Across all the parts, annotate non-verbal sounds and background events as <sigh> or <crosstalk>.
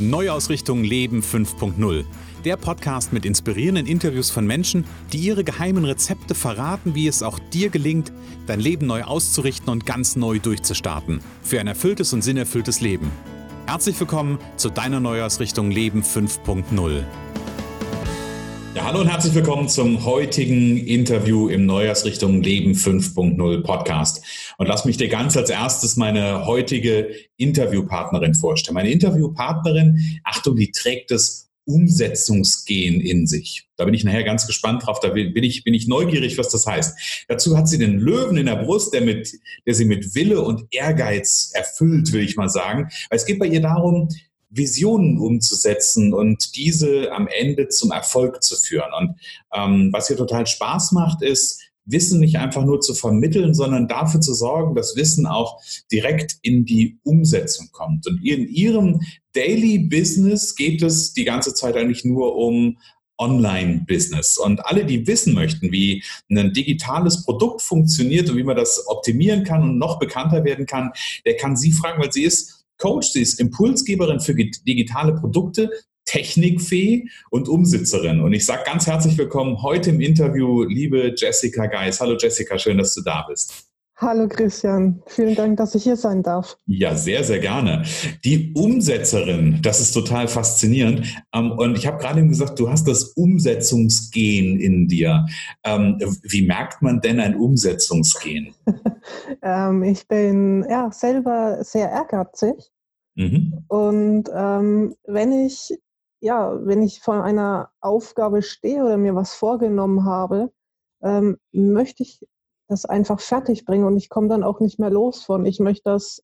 Neuausrichtung Leben 5.0. Der Podcast mit inspirierenden Interviews von Menschen, die ihre geheimen Rezepte verraten, wie es auch dir gelingt, dein Leben neu auszurichten und ganz neu durchzustarten. Für ein erfülltes und sinnerfülltes Leben. Herzlich willkommen zu deiner Neuausrichtung Leben 5.0. Ja, hallo und herzlich willkommen zum heutigen Interview im Neujahrsrichtung Leben 5.0 Podcast. Und lass mich dir ganz als erstes meine heutige Interviewpartnerin vorstellen. Meine Interviewpartnerin, Achtung, die trägt das Umsetzungsgehen in sich. Da bin ich nachher ganz gespannt drauf. Da bin ich, bin ich neugierig, was das heißt. Dazu hat sie den Löwen in der Brust, der, mit, der sie mit Wille und Ehrgeiz erfüllt, will ich mal sagen. Es geht bei ihr darum, Visionen umzusetzen und diese am Ende zum Erfolg zu führen. Und ähm, was hier total Spaß macht, ist, Wissen nicht einfach nur zu vermitteln, sondern dafür zu sorgen, dass Wissen auch direkt in die Umsetzung kommt. Und in Ihrem Daily Business geht es die ganze Zeit eigentlich nur um Online-Business. Und alle, die wissen möchten, wie ein digitales Produkt funktioniert und wie man das optimieren kann und noch bekannter werden kann, der kann Sie fragen, weil sie ist Coach, sie ist Impulsgeberin für digitale Produkte, Technikfee und Umsitzerin. Und ich sage ganz herzlich willkommen heute im Interview, liebe Jessica Geis. Hallo Jessica, schön, dass du da bist. Hallo Christian, vielen Dank, dass ich hier sein darf. Ja, sehr, sehr gerne. Die Umsetzerin, das ist total faszinierend. Ähm, und ich habe gerade gesagt, du hast das Umsetzungsgen in dir. Ähm, wie merkt man denn ein Umsetzungsgen? <laughs> Ähm, ich bin ja selber sehr ehrgeizig. Mhm. Und wenn ich ja, wenn ich vor einer Aufgabe stehe oder mir was vorgenommen habe, möchte ich das einfach fertig bringen und ich komme dann auch nicht mehr los von. Ich möchte das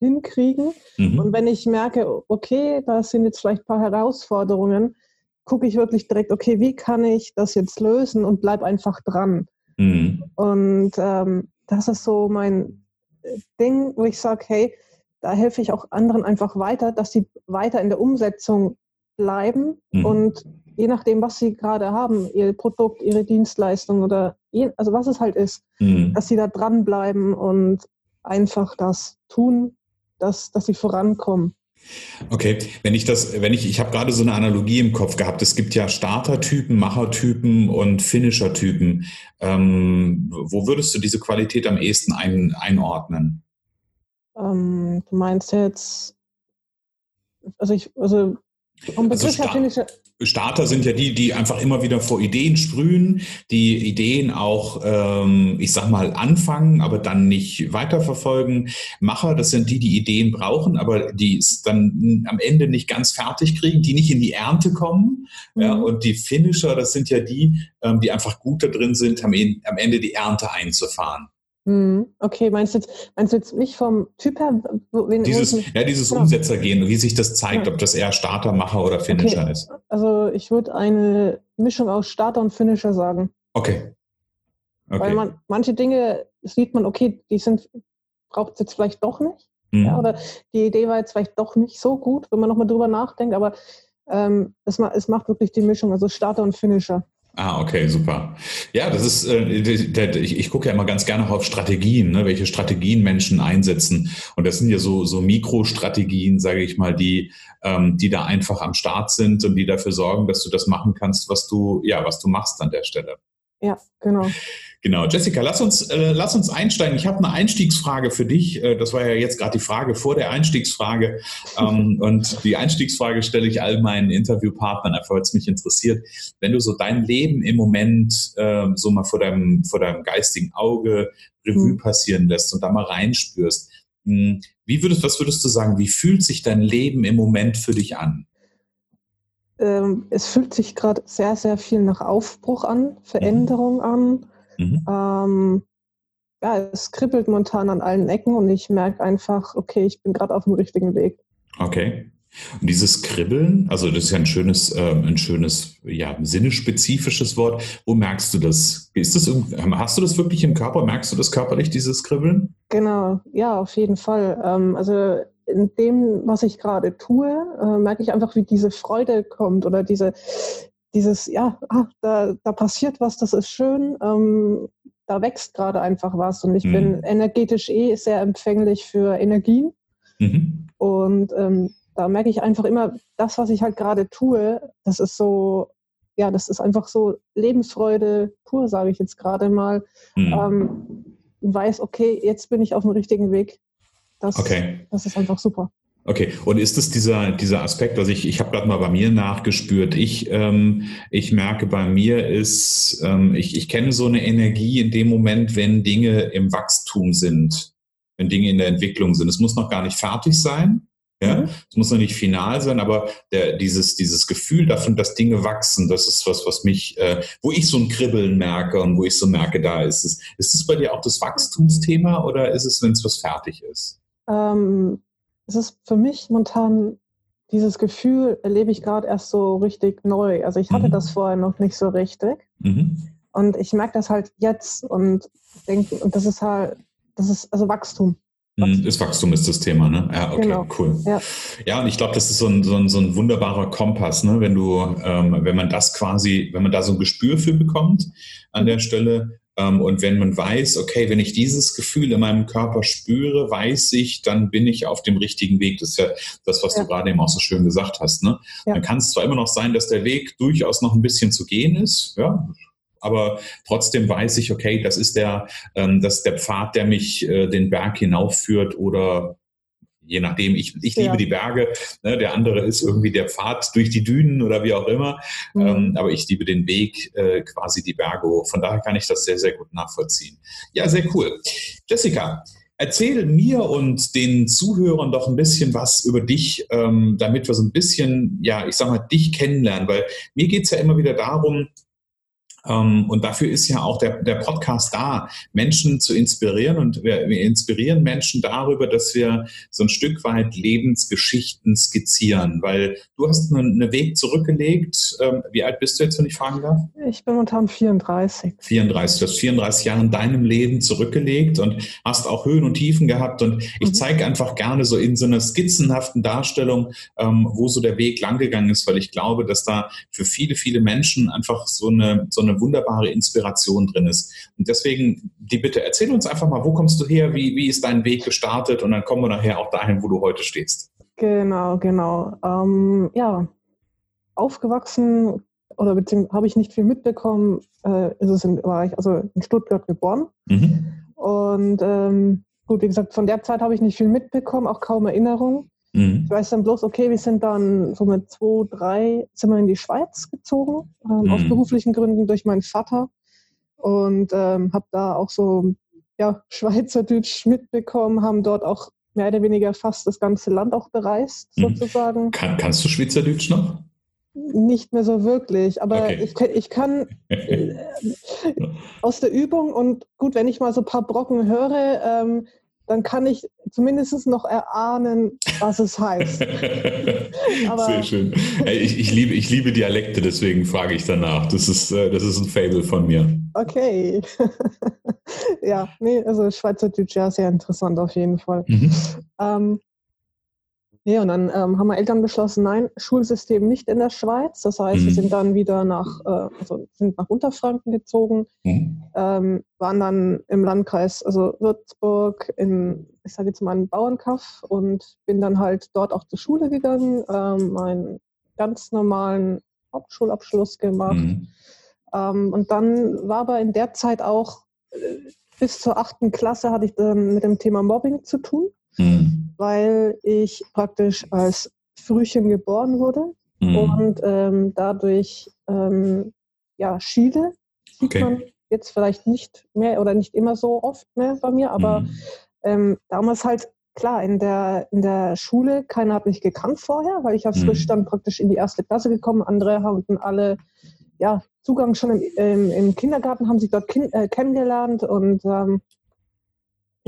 hinkriegen. Mhm. Und wenn ich merke, okay, da sind jetzt vielleicht ein paar Herausforderungen, gucke ich wirklich direkt, okay, wie kann ich das jetzt lösen und bleib einfach dran. Mhm. Und ähm, das ist so mein Ding, wo ich sage, hey, da helfe ich auch anderen einfach weiter, dass sie weiter in der Umsetzung bleiben mhm. und je nachdem, was sie gerade haben, ihr Produkt, ihre Dienstleistung oder je, also was es halt ist, mhm. dass sie da dranbleiben und einfach das tun, dass, dass sie vorankommen. Okay, wenn ich das, wenn ich, ich habe gerade so eine Analogie im Kopf gehabt. Es gibt ja Startertypen, Machertypen und Finishertypen. Ähm, wo würdest du diese Qualität am ehesten ein, einordnen? Ähm, du meinst jetzt, also ich, also also Sta Starter sind ja die, die einfach immer wieder vor Ideen sprühen, die Ideen auch, ähm, ich sag mal, anfangen, aber dann nicht weiterverfolgen. Macher, das sind die, die Ideen brauchen, aber die es dann am Ende nicht ganz fertig kriegen, die nicht in die Ernte kommen. Mhm. Ja, und die Finisher, das sind ja die, ähm, die einfach gut da drin sind, am Ende die Ernte einzufahren. Hm, okay, meinst du jetzt, meinst du jetzt mich vom Typ her? Wen, dieses, ja, dieses genau. Umsetzergehen, wie sich das zeigt, ja. ob das eher Starter, Macher oder Finisher okay. ist. Also ich würde eine Mischung aus Starter und Finisher sagen. Okay. okay. Weil man manche Dinge sieht man, okay, die sind, braucht es jetzt vielleicht doch nicht. Mhm. Ja, oder die Idee war jetzt vielleicht doch nicht so gut, wenn man nochmal drüber nachdenkt, aber ähm, es, es macht wirklich die Mischung, also Starter und Finisher. Ah, okay, super. Ja, das ist, äh, ich, ich gucke ja immer ganz gerne auf Strategien, ne, welche Strategien Menschen einsetzen. Und das sind ja so, so Mikrostrategien, sage ich mal, die, ähm, die da einfach am Start sind und die dafür sorgen, dass du das machen kannst, was du, ja, was du machst an der Stelle. Ja, genau. Genau, Jessica, lass uns, äh, lass uns einsteigen. Ich habe eine Einstiegsfrage für dich. Äh, das war ja jetzt gerade die Frage vor der Einstiegsfrage. Ähm, <laughs> und die Einstiegsfrage stelle ich all meinen Interviewpartnern, einfach weil es mich interessiert. Wenn du so dein Leben im Moment äh, so mal vor deinem, vor deinem geistigen Auge Revue mhm. passieren lässt und da mal reinspürst, mh, hm, wie würdest, was würdest du sagen, wie fühlt sich dein Leben im Moment für dich an? Ähm, es fühlt sich gerade sehr, sehr viel nach Aufbruch an, Veränderung mhm. an. Mhm. Ähm, ja, es kribbelt momentan an allen Ecken und ich merke einfach, okay, ich bin gerade auf dem richtigen Weg. Okay. Und dieses Kribbeln, also das ist ja ein schönes, äh, ein schönes, ja, sinnespezifisches Wort. Wo merkst du das? Ist das hast du das wirklich im Körper? Merkst du das körperlich, dieses Kribbeln? Genau, ja, auf jeden Fall. Ähm, also in dem, was ich gerade tue, äh, merke ich einfach, wie diese Freude kommt oder diese, dieses, ja, ah, da, da passiert was, das ist schön, ähm, da wächst gerade einfach was und ich mhm. bin energetisch eh sehr empfänglich für Energien. Mhm. Und ähm, da merke ich einfach immer, das, was ich halt gerade tue, das ist so, ja, das ist einfach so Lebensfreude pur, sage ich jetzt gerade mal. Mhm. Ähm, weiß, okay, jetzt bin ich auf dem richtigen Weg. Das, okay. das ist einfach super. Okay, und ist es dieser, dieser Aspekt, also ich, ich habe gerade mal bei mir nachgespürt, ich, ähm, ich merke bei mir ist, ähm, ich, ich kenne so eine Energie in dem Moment, wenn Dinge im Wachstum sind, wenn Dinge in der Entwicklung sind. Es muss noch gar nicht fertig sein, ja, mhm. es muss noch nicht final sein, aber der, dieses, dieses Gefühl davon, dass Dinge wachsen, das ist was, was mich, äh, wo ich so ein Kribbeln merke und wo ich so merke, da ist es. Ist es bei dir auch das Wachstumsthema oder ist es, wenn es was fertig ist? Ähm, es ist für mich momentan dieses Gefühl erlebe ich gerade erst so richtig neu. Also ich hatte mhm. das vorher noch nicht so richtig. Mhm. Und ich merke das halt jetzt und denke, und das ist halt, das ist also Wachstum. Wachstum. Das Wachstum ist das Thema, ne? Ja, okay, genau. cool. Ja. ja, und ich glaube, das ist so ein, so, ein, so ein wunderbarer Kompass, ne? Wenn du, ähm, wenn man das quasi, wenn man da so ein Gespür für bekommt an der Stelle, und wenn man weiß, okay, wenn ich dieses Gefühl in meinem Körper spüre, weiß ich, dann bin ich auf dem richtigen Weg. Das ist ja das, was ja. du gerade eben auch so schön gesagt hast. Ne? Ja. Dann kann es zwar immer noch sein, dass der Weg durchaus noch ein bisschen zu gehen ist, ja, aber trotzdem weiß ich, okay, das ist der, ähm, das ist der Pfad, der mich äh, den Berg hinaufführt oder je nachdem, ich, ich liebe ja. die Berge, ne, der andere ist irgendwie der Pfad durch die Dünen oder wie auch immer, mhm. ähm, aber ich liebe den Weg äh, quasi die Berge hoch. Von daher kann ich das sehr, sehr gut nachvollziehen. Ja, sehr cool. Jessica, Erzähl mir und den Zuhörern doch ein bisschen was über dich, ähm, damit wir so ein bisschen, ja, ich sag mal, dich kennenlernen, weil mir geht es ja immer wieder darum, und dafür ist ja auch der, der Podcast da, Menschen zu inspirieren. Und wir, wir, inspirieren Menschen darüber, dass wir so ein Stück weit Lebensgeschichten skizzieren. Weil du hast einen, einen Weg zurückgelegt. Ähm, wie alt bist du jetzt, wenn ich fragen darf? Ich bin momentan 34. 34. Du hast 34 Jahre in deinem Leben zurückgelegt und hast auch Höhen und Tiefen gehabt. Und ich mhm. zeige einfach gerne so in so einer skizzenhaften Darstellung, ähm, wo so der Weg langgegangen ist, weil ich glaube, dass da für viele, viele Menschen einfach so eine, so eine wunderbare Inspiration drin ist. Und deswegen die Bitte, erzähl uns einfach mal, wo kommst du her, wie, wie ist dein Weg gestartet und dann kommen wir nachher auch dahin, wo du heute stehst. Genau, genau. Ähm, ja, aufgewachsen oder beziehungsweise habe ich nicht viel mitbekommen, äh, ist es in, war ich also in Stuttgart geboren. Mhm. Und ähm, gut, wie gesagt, von der Zeit habe ich nicht viel mitbekommen, auch kaum Erinnerungen. Mhm. Ich weiß dann bloß, okay, wir sind dann so mit zwei, drei, sind wir in die Schweiz gezogen, ähm, mhm. aus beruflichen Gründen durch meinen Vater. Und ähm, habe da auch so ja, Schweizerdeutsch mitbekommen, haben dort auch mehr oder weniger fast das ganze Land auch bereist, mhm. sozusagen. Kann, kannst du Schweizerdeutsch noch? Nicht mehr so wirklich, aber okay. ich, ich kann <laughs> äh, aus der Übung und gut, wenn ich mal so ein paar Brocken höre, ähm, dann kann ich zumindest noch erahnen, was es heißt. <laughs> Sehr schön. Ich, ich, liebe, ich liebe Dialekte, deswegen frage ich danach. Das ist, äh, das ist ein Fable von mir. Okay. <laughs> ja, nee, also Schweizerdeutsch ja sehr interessant auf jeden Fall. Mhm. Ähm, Nee, und dann ähm, haben meine Eltern beschlossen, nein, Schulsystem nicht in der Schweiz. Das heißt, mhm. wir sind dann wieder nach, äh, also sind nach Unterfranken gezogen, mhm. ähm, waren dann im Landkreis, also Würzburg, in, ich sage jetzt mal, einen Bauernkaff und bin dann halt dort auch zur Schule gegangen, ähm, meinen ganz normalen Hauptschulabschluss gemacht. Mhm. Ähm, und dann war aber in der Zeit auch, äh, bis zur achten Klasse hatte ich dann mit dem Thema Mobbing zu tun. Mhm. weil ich praktisch als Frühchen geboren wurde mhm. und ähm, dadurch ähm, ja, schiede. Sieht okay. man jetzt vielleicht nicht mehr oder nicht immer so oft mehr bei mir, aber mhm. ähm, damals halt klar, in der, in der Schule, keiner hat mich gekannt vorher, weil ich als mhm. frisch dann praktisch in die erste Klasse gekommen. Andere haben alle ja, Zugang schon im, im, im Kindergarten, haben sich dort kin äh, kennengelernt und ähm,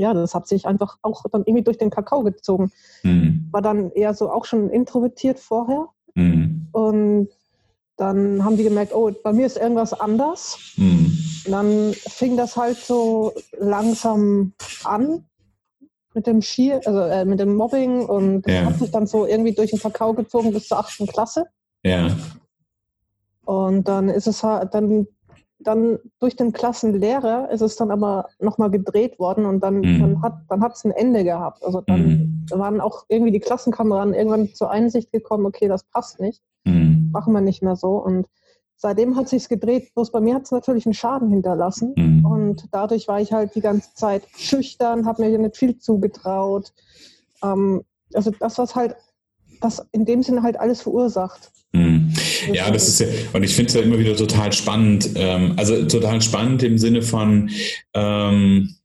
ja, das hat sich einfach auch dann irgendwie durch den Kakao gezogen. Mhm. War dann eher so auch schon introvertiert vorher. Mhm. Und dann haben die gemerkt, oh, bei mir ist irgendwas anders. Mhm. Dann fing das halt so langsam an mit dem Ski, also äh, mit dem Mobbing und ja. hat sich dann so irgendwie durch den Kakao gezogen bis zur achten Klasse. Ja. Und dann ist es halt, dann dann durch den Klassenlehrer ist es dann aber nochmal gedreht worden und dann, mhm. dann hat dann hat es ein Ende gehabt. Also dann, mhm. waren auch irgendwie die Klassenkameraden irgendwann zur Einsicht gekommen, okay, das passt nicht, mhm. machen wir nicht mehr so. Und seitdem hat sich's gedreht. Bloß bei mir hat es natürlich einen Schaden hinterlassen. Mhm. Und dadurch war ich halt die ganze Zeit schüchtern, habe mir hier nicht viel zugetraut. Ähm, also das, was halt, das in dem Sinne halt alles verursacht. Mhm. Ja, das ist ja, und ich finde es ja immer wieder total spannend. Ähm, also total spannend im Sinne von, ähm,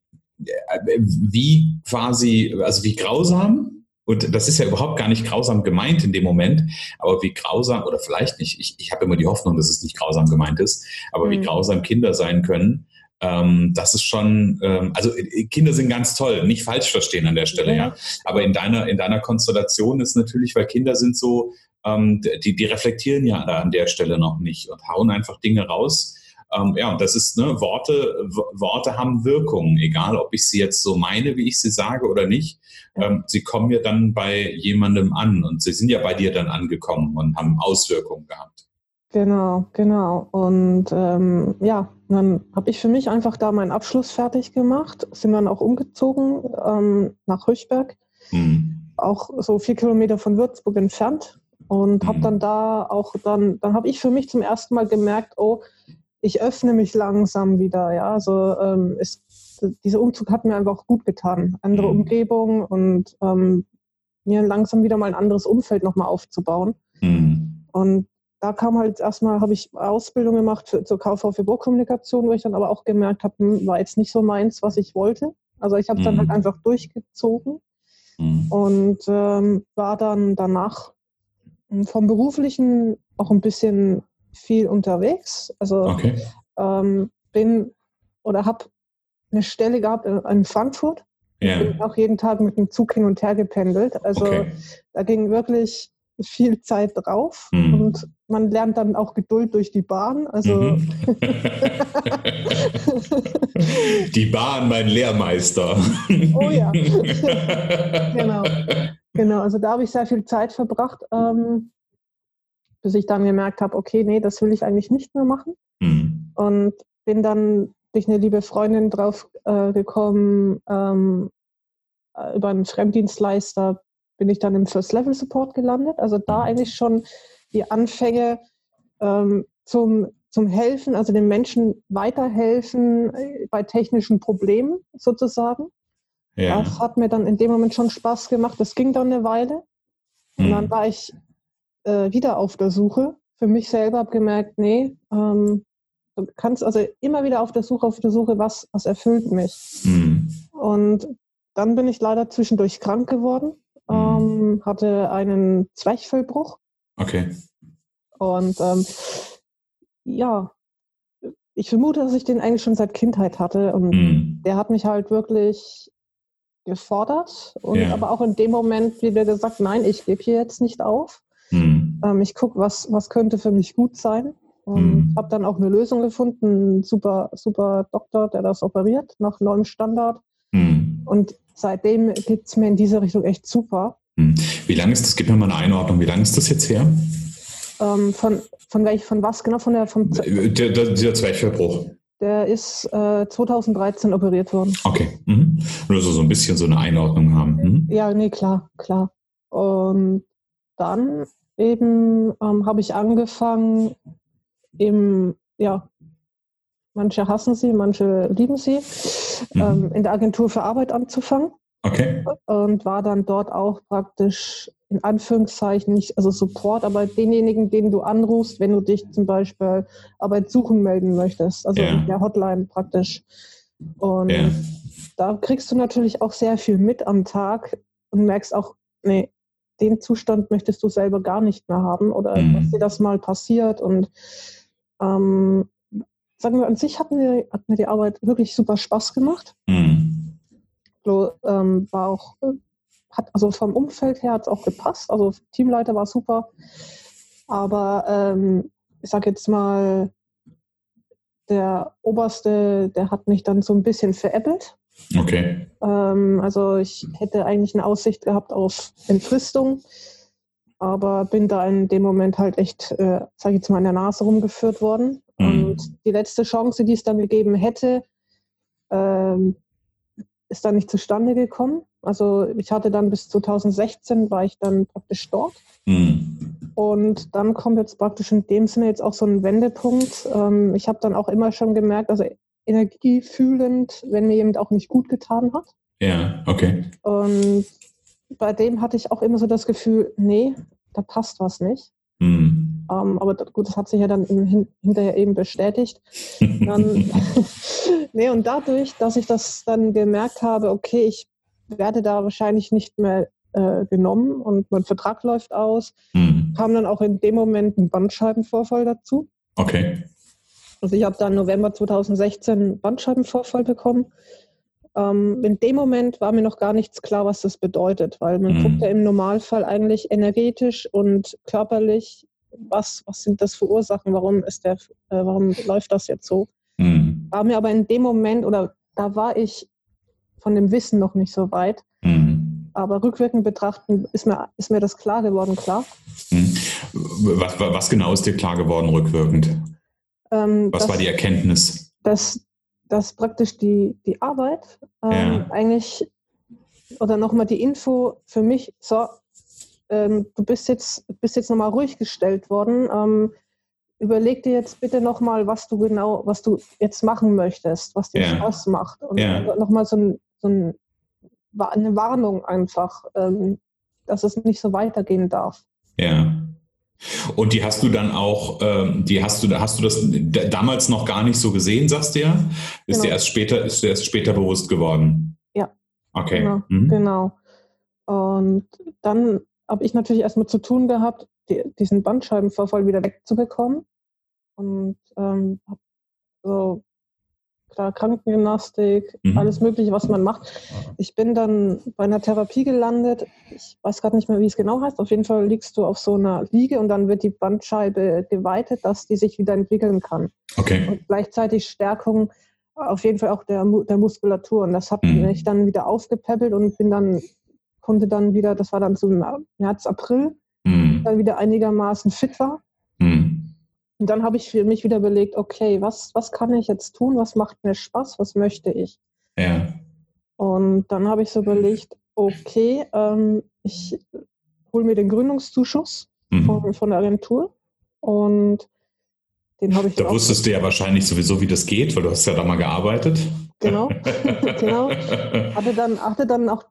wie quasi, also wie grausam und das ist ja überhaupt gar nicht grausam gemeint in dem Moment, aber wie grausam, oder vielleicht nicht, ich, ich habe immer die Hoffnung, dass es nicht grausam gemeint ist, aber mhm. wie grausam Kinder sein können, ähm, das ist schon, ähm, also äh, Kinder sind ganz toll, nicht falsch verstehen an der Stelle, ja. ja. Aber in deiner, in deiner Konstellation ist natürlich, weil Kinder sind so, ähm, die, die reflektieren ja an der Stelle noch nicht und hauen einfach Dinge raus, ähm, ja, und das ist, ne, Worte, Worte haben Wirkung, egal ob ich sie jetzt so meine, wie ich sie sage oder nicht. Ähm, sie kommen ja dann bei jemandem an und sie sind ja bei dir dann angekommen und haben Auswirkungen gehabt. Genau, genau. Und ähm, ja, dann habe ich für mich einfach da meinen Abschluss fertig gemacht, sind dann auch umgezogen ähm, nach Höchberg, mhm. auch so vier Kilometer von Würzburg entfernt und mhm. habe dann da auch dann, dann habe ich für mich zum ersten Mal gemerkt, oh, ich öffne mich langsam wieder. Ja, also ähm, ist, dieser Umzug hat mir einfach gut getan. Andere mhm. Umgebung und ähm, mir langsam wieder mal ein anderes Umfeld nochmal aufzubauen. Mhm. Und da kam halt erstmal, habe ich Ausbildung gemacht für, zur KV für Burgkommunikation, wo ich dann aber auch gemerkt habe, hm, war jetzt nicht so meins, was ich wollte. Also ich habe es mhm. dann halt mhm. einfach durchgezogen mhm. und ähm, war dann danach hm, vom beruflichen auch ein bisschen viel unterwegs. Also okay. ähm, bin oder habe eine Stelle gehabt in Frankfurt. Yeah. Bin auch jeden Tag mit dem Zug hin und her gependelt. Also okay. da ging wirklich viel Zeit drauf mm. und man lernt dann auch Geduld durch die Bahn. Also mhm. <laughs> die Bahn, mein Lehrmeister. oh ja, <laughs> genau. Genau, also da habe ich sehr viel Zeit verbracht. Ähm, bis ich dann gemerkt habe, okay, nee, das will ich eigentlich nicht mehr machen. Mhm. Und bin dann durch eine liebe Freundin drauf äh, gekommen, ähm, äh, über einen Fremddienstleister bin ich dann im First Level Support gelandet. Also da mhm. eigentlich schon die Anfänge ähm, zum, zum Helfen, also den Menschen weiterhelfen äh, bei technischen Problemen sozusagen. Ja. Das hat mir dann in dem Moment schon Spaß gemacht. Das ging dann eine Weile. Und dann mhm. war ich äh, wieder auf der Suche. Für mich selber habe gemerkt, nee, ähm, du kannst also immer wieder auf der Suche, auf der Suche, was, was erfüllt mich. Mhm. Und dann bin ich leider zwischendurch krank geworden, mhm. ähm, hatte einen Zwerchfellbruch. Okay. Und ähm, ja, ich vermute, dass ich den eigentlich schon seit Kindheit hatte. Und mhm. der hat mich halt wirklich gefordert und ja. aber auch in dem Moment wieder gesagt, nein, ich gebe hier jetzt nicht auf. Mhm. Ähm, ich gucke, was, was könnte für mich gut sein. Und mhm. habe dann auch eine Lösung gefunden, ein super, super Doktor, der das operiert nach neuem Standard. Mhm. Und seitdem geht es mir in diese Richtung echt super. Mhm. Wie lange ist das? Gib mir mal eine Einordnung. Wie lange ist das jetzt her? Ähm, von, von, welch, von was genau? Von der, vom der, der, dieser Zwerchfellbruch. Der ist äh, 2013 operiert worden. Okay. Mhm. Nur so, so ein bisschen so eine Einordnung haben. Mhm. Ja, nee, klar, klar. Und dann eben ähm, habe ich angefangen, im, ja, manche hassen sie, manche lieben sie, mhm. ähm, in der Agentur für Arbeit anzufangen. Okay. Und war dann dort auch praktisch in Anführungszeichen nicht, also Support, aber denjenigen, den du anrufst, wenn du dich zum Beispiel Arbeit suchen melden möchtest, also yeah. der Hotline praktisch. Und yeah. da kriegst du natürlich auch sehr viel mit am Tag und merkst auch, nee, den Zustand möchtest du selber gar nicht mehr haben oder mhm. dass dir das mal passiert. Und ähm, sagen wir, an sich hat mir, hat mir die Arbeit wirklich super Spaß gemacht. Mhm. So, ähm, war auch, hat, also vom Umfeld her hat es auch gepasst. Also Teamleiter war super. Aber ähm, ich sage jetzt mal, der Oberste, der hat mich dann so ein bisschen veräppelt. Okay. Ähm, also ich hätte eigentlich eine Aussicht gehabt auf Entfristung, aber bin da in dem Moment halt echt, äh, sage ich jetzt mal, in der Nase rumgeführt worden. Mhm. Und die letzte Chance, die es dann gegeben hätte, ähm, ist dann nicht zustande gekommen. Also ich hatte dann bis 2016 war ich dann praktisch dort. Mhm. Und dann kommt jetzt praktisch in dem Sinne jetzt auch so ein Wendepunkt. Ähm, ich habe dann auch immer schon gemerkt, also energiefühlend, wenn mir jemand auch nicht gut getan hat. Ja, okay. Und bei dem hatte ich auch immer so das Gefühl, nee, da passt was nicht. Mhm. Ähm, aber gut, das hat sich ja dann hin, hinterher eben bestätigt. dann, <laughs> <laughs> nee, und dadurch, dass ich das dann gemerkt habe, okay, ich werde da wahrscheinlich nicht mehr äh, genommen und mein Vertrag läuft aus, mhm. kam dann auch in dem Moment ein Bandscheibenvorfall dazu. Okay. Also ich habe dann November 2016 Bandscheibenvorfall bekommen. Ähm, in dem Moment war mir noch gar nichts klar, was das bedeutet, weil man mhm. guckt ja im Normalfall eigentlich energetisch und körperlich, was, was sind das für Ursachen, warum ist der, äh, warum läuft das jetzt so? Mhm. War mir aber in dem Moment oder da war ich von dem Wissen noch nicht so weit. Mhm. Aber rückwirkend betrachten ist mir, ist mir das klar geworden, klar. Mhm. Was, was genau ist dir klar geworden rückwirkend? Ähm, was dass, war die Erkenntnis? Dass, dass praktisch die, die Arbeit ähm, ja. eigentlich oder nochmal die Info für mich, so, ähm, du bist jetzt, bist jetzt nochmal ruhig gestellt worden. Ähm, überleg dir jetzt bitte nochmal, was du genau, was du jetzt machen möchtest, was dir ja. Spaß macht. Und ja. nochmal so, ein, so ein, eine Warnung einfach, ähm, dass es nicht so weitergehen darf. Ja. Und die hast du dann auch, ähm, die hast du, hast du das damals noch gar nicht so gesehen, sagst du ja? Ist genau. dir erst später, ist dir erst später bewusst geworden? Ja. Okay. Genau. Mhm. genau. Und dann habe ich natürlich erstmal zu tun gehabt, die, diesen Bandscheibenvorfall wieder wegzubekommen. Und ähm, habe so klar Krankengymnastik, mhm. alles Mögliche, was man macht. Ich bin dann bei einer Therapie gelandet. Ich weiß gerade nicht mehr, wie es genau heißt. Auf jeden Fall liegst du auf so einer Liege und dann wird die Bandscheibe geweitet, dass die sich wieder entwickeln kann. Okay. Und gleichzeitig Stärkung auf jeden Fall auch der, der Muskulatur. Und das habe mhm. ich dann wieder aufgepäppelt und bin dann, konnte dann wieder, das war dann so im März, April, mhm. dann wieder einigermaßen fit war. Mhm. Und dann habe ich für mich wieder überlegt, okay, was, was kann ich jetzt tun? Was macht mir Spaß? Was möchte ich? Ja. Und dann habe ich so überlegt, okay, ähm, ich hole mir den Gründungszuschuss mhm. von, von der Agentur und den habe ich. Da wusstest du ja wahrscheinlich sowieso, wie das geht, weil du hast ja da mal gearbeitet. Genau, <laughs> <laughs> genau. Hatte dann, hatte dann auch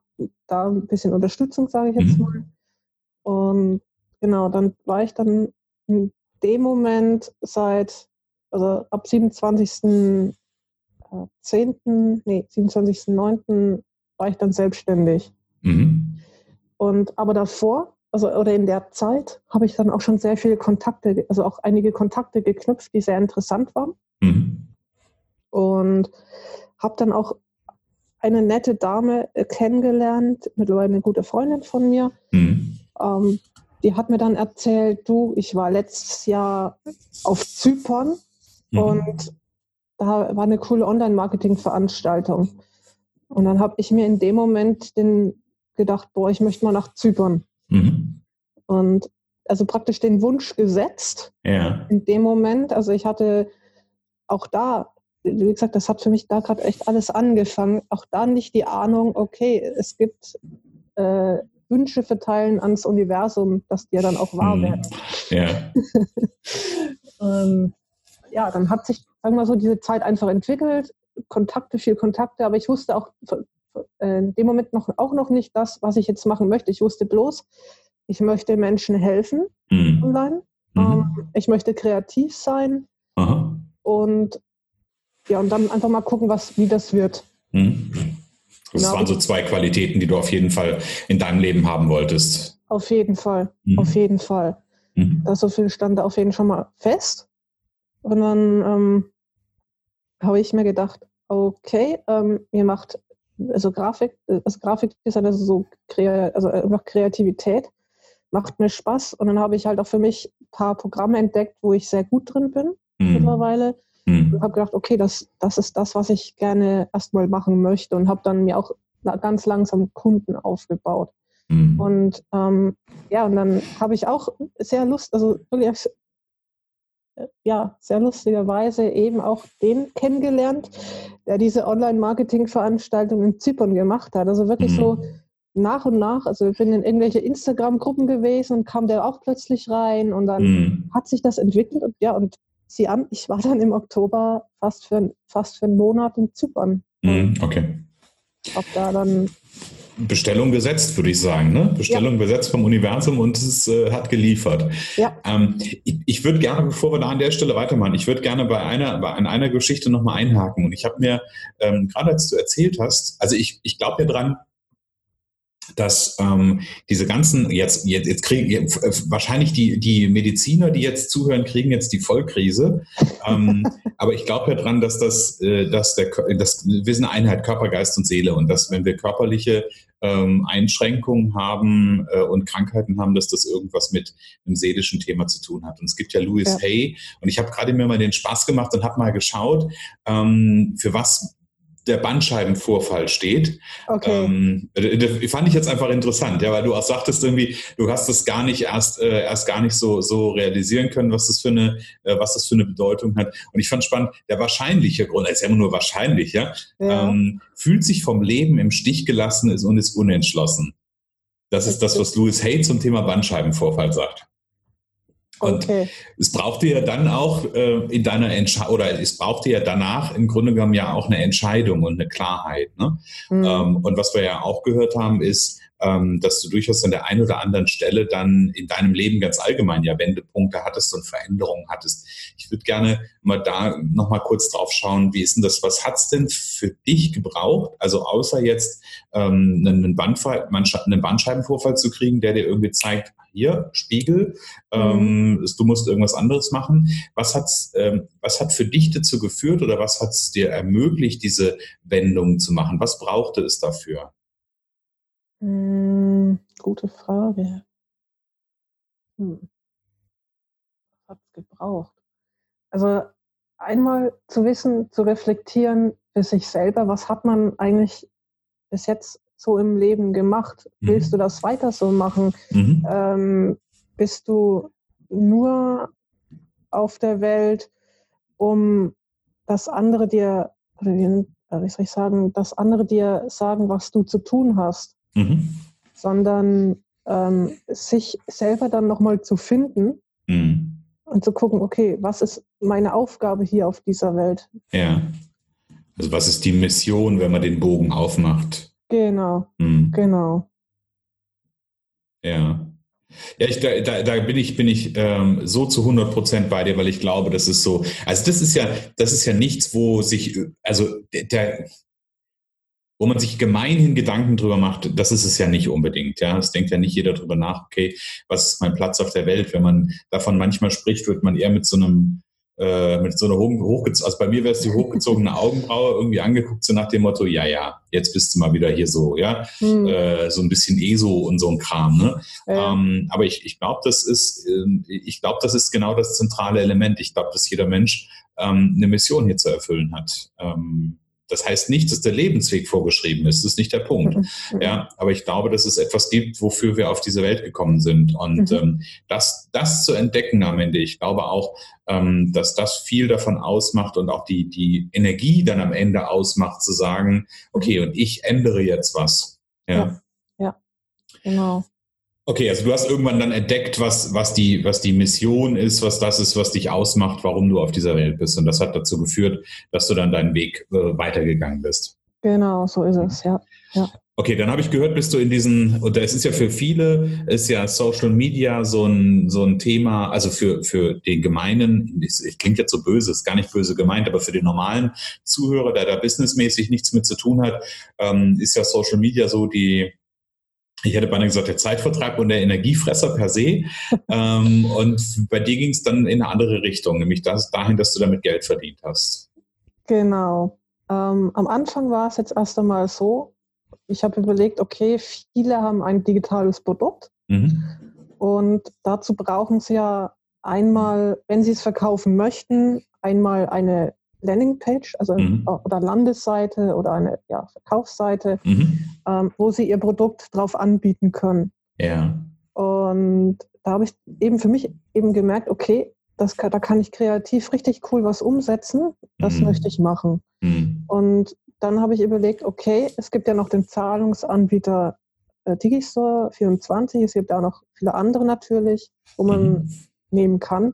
da ein bisschen Unterstützung, sage ich jetzt mhm. mal. Und genau, dann war ich dann in dem Moment seit, also ab 27.10., äh, nee, 27.09. war ich dann selbstständig. Mhm. Und aber davor, also oder in der Zeit, habe ich dann auch schon sehr viele Kontakte, also auch einige Kontakte geknüpft, die sehr interessant waren. Mhm. Und habe dann auch eine nette Dame äh, kennengelernt, mittlerweile eine gute Freundin von mir, mhm. ähm, die hat mir dann erzählt, du, ich war letztes Jahr auf Zypern mhm. und da war eine coole Online-Marketing-Veranstaltung. Und dann habe ich mir in dem Moment den gedacht, boah, ich möchte mal nach Zypern. Mhm. Und also praktisch den Wunsch gesetzt ja. in dem Moment. Also ich hatte auch da, wie gesagt, das hat für mich da gerade echt alles angefangen. Auch da nicht die Ahnung, okay, es gibt äh, Wünsche verteilen ans Universum, dass die ja dann auch wahr hm. werden. Ja. <laughs> ähm, ja, dann hat sich, sagen wir so, diese Zeit einfach entwickelt. Kontakte, viel Kontakte, aber ich wusste auch äh, in dem Moment noch, auch noch nicht das, was ich jetzt machen möchte. Ich wusste bloß, ich möchte Menschen helfen mhm. online. Mhm. Ähm, ich möchte kreativ sein. Aha. Und ja, und dann einfach mal gucken, was, wie das wird. Mhm. Das genau. waren so zwei Qualitäten, die du auf jeden Fall in deinem Leben haben wolltest. Auf jeden Fall, mhm. auf jeden Fall. Mhm. Das so viel stand da auf jeden Fall schon mal fest. Und dann ähm, habe ich mir gedacht, okay, ähm, mir macht also Grafik, also Grafikdesign, also so also einfach Kreativität, macht mir Spaß. Und dann habe ich halt auch für mich ein paar Programme entdeckt, wo ich sehr gut drin bin mhm. mittlerweile. Mhm. Und habe gedacht, okay, das, das ist das, was ich gerne erstmal machen möchte und habe dann mir auch ganz langsam Kunden aufgebaut. Mhm. Und ähm, ja, und dann habe ich auch sehr Lust, also wirklich äh, ja sehr lustigerweise eben auch den kennengelernt, der diese Online-Marketing-Veranstaltung in Zypern gemacht hat. Also wirklich mhm. so nach und nach, also ich bin in irgendwelche Instagram-Gruppen gewesen und kam der auch plötzlich rein und dann mhm. hat sich das entwickelt und ja, und sie an, ich war dann im Oktober fast für, fast für einen Monat in Zypern. Mhm, okay. Ob da dann Bestellung gesetzt, würde ich sagen. Ne? Bestellung ja. besetzt vom Universum und es äh, hat geliefert. Ja. Ähm, ich, ich würde gerne, bevor wir da an der Stelle weitermachen, ich würde gerne bei einer, bei einer Geschichte nochmal einhaken. Und ich habe mir, ähm, gerade als du erzählt hast, also ich, ich glaube ja dran, dass ähm, diese ganzen, jetzt, jetzt, jetzt kriegen jetzt, äh, wahrscheinlich die, die Mediziner, die jetzt zuhören, kriegen jetzt die Vollkrise. ähm, <laughs> aber ich glaube ja dran, dass das, äh, dass der, dass wir sind eine Einheit Körper, Geist und Seele und dass wenn wir körperliche ähm, Einschränkungen haben äh, und Krankheiten haben, dass das irgendwas mit einem seelischen Thema zu tun hat. Und es gibt ja Louis ja. Hay und ich habe gerade mir mal den Spaß gemacht und habe mal geschaut, ähm, für was der Bandscheibenvorfall steht. Okay. Ähm, das fand ich jetzt einfach interessant, ja, weil du auch sagtest irgendwie, du hast das gar nicht erst, äh, erst gar nicht so, so realisieren können, was das für eine, äh, was das für eine Bedeutung hat. Und ich fand spannend, der wahrscheinliche Grund, ist ja immer nur wahrscheinlich, ja, ja. Ähm, fühlt sich vom Leben im Stich gelassen ist und ist unentschlossen. Das ist das, was Louis Hay zum Thema Bandscheibenvorfall sagt. Und okay. es brauchte ja dann auch äh, in deiner Entscheidung, oder es brauchte ja danach im Grunde genommen ja auch eine Entscheidung und eine Klarheit. Ne? Mhm. Ähm, und was wir ja auch gehört haben, ist, ähm, dass du durchaus an der einen oder anderen Stelle dann in deinem Leben ganz allgemein ja Wendepunkte hattest und Veränderungen hattest. Ich würde gerne mal da nochmal kurz drauf schauen, wie ist denn das, was hat's denn für dich gebraucht? Also außer jetzt ähm, einen, Bandfall, einen Bandscheibenvorfall zu kriegen, der dir irgendwie zeigt, hier, Spiegel, ähm, mhm. du musst irgendwas anderes machen. Was, hat's, ähm, was hat für dich dazu geführt oder was hat es dir ermöglicht, diese Wendung zu machen? Was brauchte es dafür? Hm, gute Frage. Hm. Was hat es gebraucht? Also einmal zu wissen, zu reflektieren für sich selber, was hat man eigentlich bis jetzt so im Leben gemacht? Mhm. Willst du das weiter so machen? Mhm. Ähm, bist du nur auf der Welt, um das andere dir, oder wie, wie soll ich sagen, dass andere dir sagen, was du zu tun hast, mhm. sondern ähm, sich selber dann nochmal zu finden mhm. und zu gucken, okay, was ist meine Aufgabe hier auf dieser Welt? Ja. Also was ist die Mission, wenn man den Bogen aufmacht? Genau, mhm. genau. Ja. Ja, ich, da, da bin ich, bin ich ähm, so zu 100 Prozent bei dir, weil ich glaube, das ist so, also das ist ja, das ist ja nichts, wo sich, also der, wo man sich gemeinhin Gedanken drüber macht, das ist es ja nicht unbedingt. Ja, es denkt ja nicht jeder drüber nach, okay, was ist mein Platz auf der Welt? Wenn man davon manchmal spricht, wird man eher mit so einem äh, mit so einer hochgezogenen, also bei mir wäre es die hochgezogene Augenbraue irgendwie angeguckt, so nach dem Motto, ja, ja, jetzt bist du mal wieder hier so, ja, hm. äh, so ein bisschen ESO und so ein Kram, ne? Ja. Ähm, aber ich, ich glaube, das ist, äh, ich glaube, das ist genau das zentrale Element. Ich glaube, dass jeder Mensch ähm, eine Mission hier zu erfüllen hat. Ähm, das heißt nicht, dass der Lebensweg vorgeschrieben ist. Das ist nicht der Punkt. Mhm. mhm. Ja, aber ich glaube, dass es etwas gibt, wofür wir auf diese Welt gekommen sind. Und mhm. ähm, das, das zu entdecken am Ende, ich glaube auch, ähm, dass das viel davon ausmacht und auch die, die Energie dann am Ende ausmacht, zu sagen, okay, und ich ändere jetzt was. Ja, ja, ja. genau. Okay, also du hast irgendwann dann entdeckt, was, was, die, was die Mission ist, was das ist, was dich ausmacht, warum du auf dieser Welt bist. Und das hat dazu geführt, dass du dann deinen Weg äh, weitergegangen bist. Genau, so ist es, ja. ja. Okay, dann habe ich gehört, bist du in diesen, und es ist ja für viele, ist ja Social Media so ein, so ein Thema, also für, für den Gemeinen, ich klingt jetzt so böse, ist gar nicht böse gemeint, aber für den normalen Zuhörer, der da businessmäßig nichts mit zu tun hat, ähm, ist ja Social Media so die, ich hätte beinahe gesagt, der Zeitvertrag und der Energiefresser per se. <laughs> ähm, und bei dir ging es dann in eine andere Richtung, nämlich das, dahin, dass du damit Geld verdient hast. Genau. Ähm, am Anfang war es jetzt erst einmal so, ich habe überlegt, okay, viele haben ein digitales Produkt mhm. und dazu brauchen sie ja einmal, wenn sie es verkaufen möchten, einmal eine Landingpage, also mhm. oder Landesseite oder eine ja, Verkaufsseite, mhm. ähm, wo sie ihr Produkt drauf anbieten können. Ja. Und da habe ich eben für mich eben gemerkt, okay, das, da kann ich kreativ richtig cool was umsetzen, das mhm. möchte ich machen. Mhm. Und dann habe ich überlegt, okay, es gibt ja noch den Zahlungsanbieter äh, Digistore 24, es gibt auch noch viele andere natürlich, wo man mhm. nehmen kann.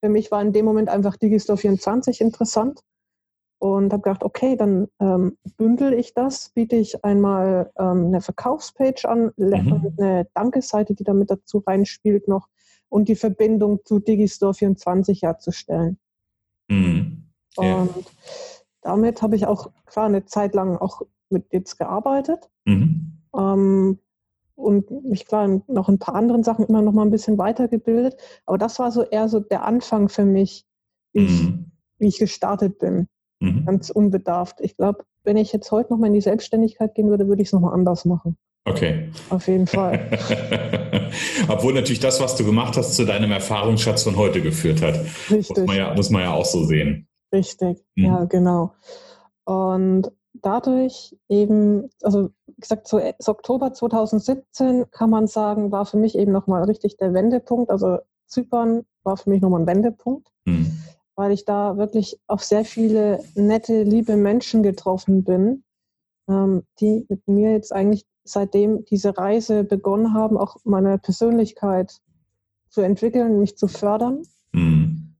Für mich war in dem Moment einfach Digistore 24 interessant und habe gedacht, okay, dann ähm, bündel ich das, biete ich einmal ähm, eine Verkaufspage an, mhm. eine Dankeseite, die damit dazu reinspielt noch und die Verbindung zu Digistore 24 herzustellen. Mhm. Ja. Und damit habe ich auch klar eine Zeit lang auch mit jetzt gearbeitet. Mhm. Ähm, und mich klar noch ein paar anderen Sachen immer noch mal ein bisschen weitergebildet. Aber das war so eher so der Anfang für mich, wie, ich, mhm. wie ich gestartet bin. Mhm. Ganz unbedarft. Ich glaube, wenn ich jetzt heute noch mal in die Selbstständigkeit gehen würde, würde ich es noch mal anders machen. Okay. Auf jeden Fall. <laughs> Obwohl natürlich das, was du gemacht hast, zu deinem Erfahrungsschatz von heute geführt hat. Richtig. Muss man ja, muss man ja auch so sehen. Richtig, mhm. ja, genau. Und dadurch eben, also wie gesagt, so, so Oktober 2017 kann man sagen, war für mich eben nochmal richtig der Wendepunkt. Also Zypern war für mich nochmal ein Wendepunkt, mhm. Weil ich da wirklich auf sehr viele nette, liebe Menschen getroffen bin, ähm, die mit mir jetzt eigentlich seitdem diese Reise begonnen haben, auch meine Persönlichkeit zu entwickeln, mich zu fördern. Mhm.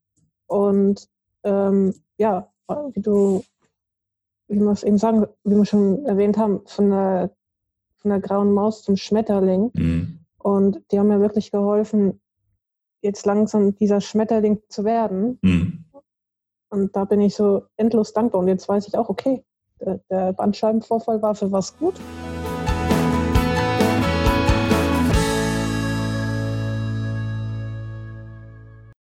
Und ähm, ja, wie du, wie wir es eben sagen, wie wir schon erwähnt haben, von der, von der grauen Maus zum Schmetterling. Mhm. Und die haben mir wirklich geholfen, jetzt langsam dieser Schmetterling zu werden. Mhm. Und da bin ich so endlos dankbar. Und jetzt weiß ich auch, okay, der, der Bandscheibenvorfall war für was gut.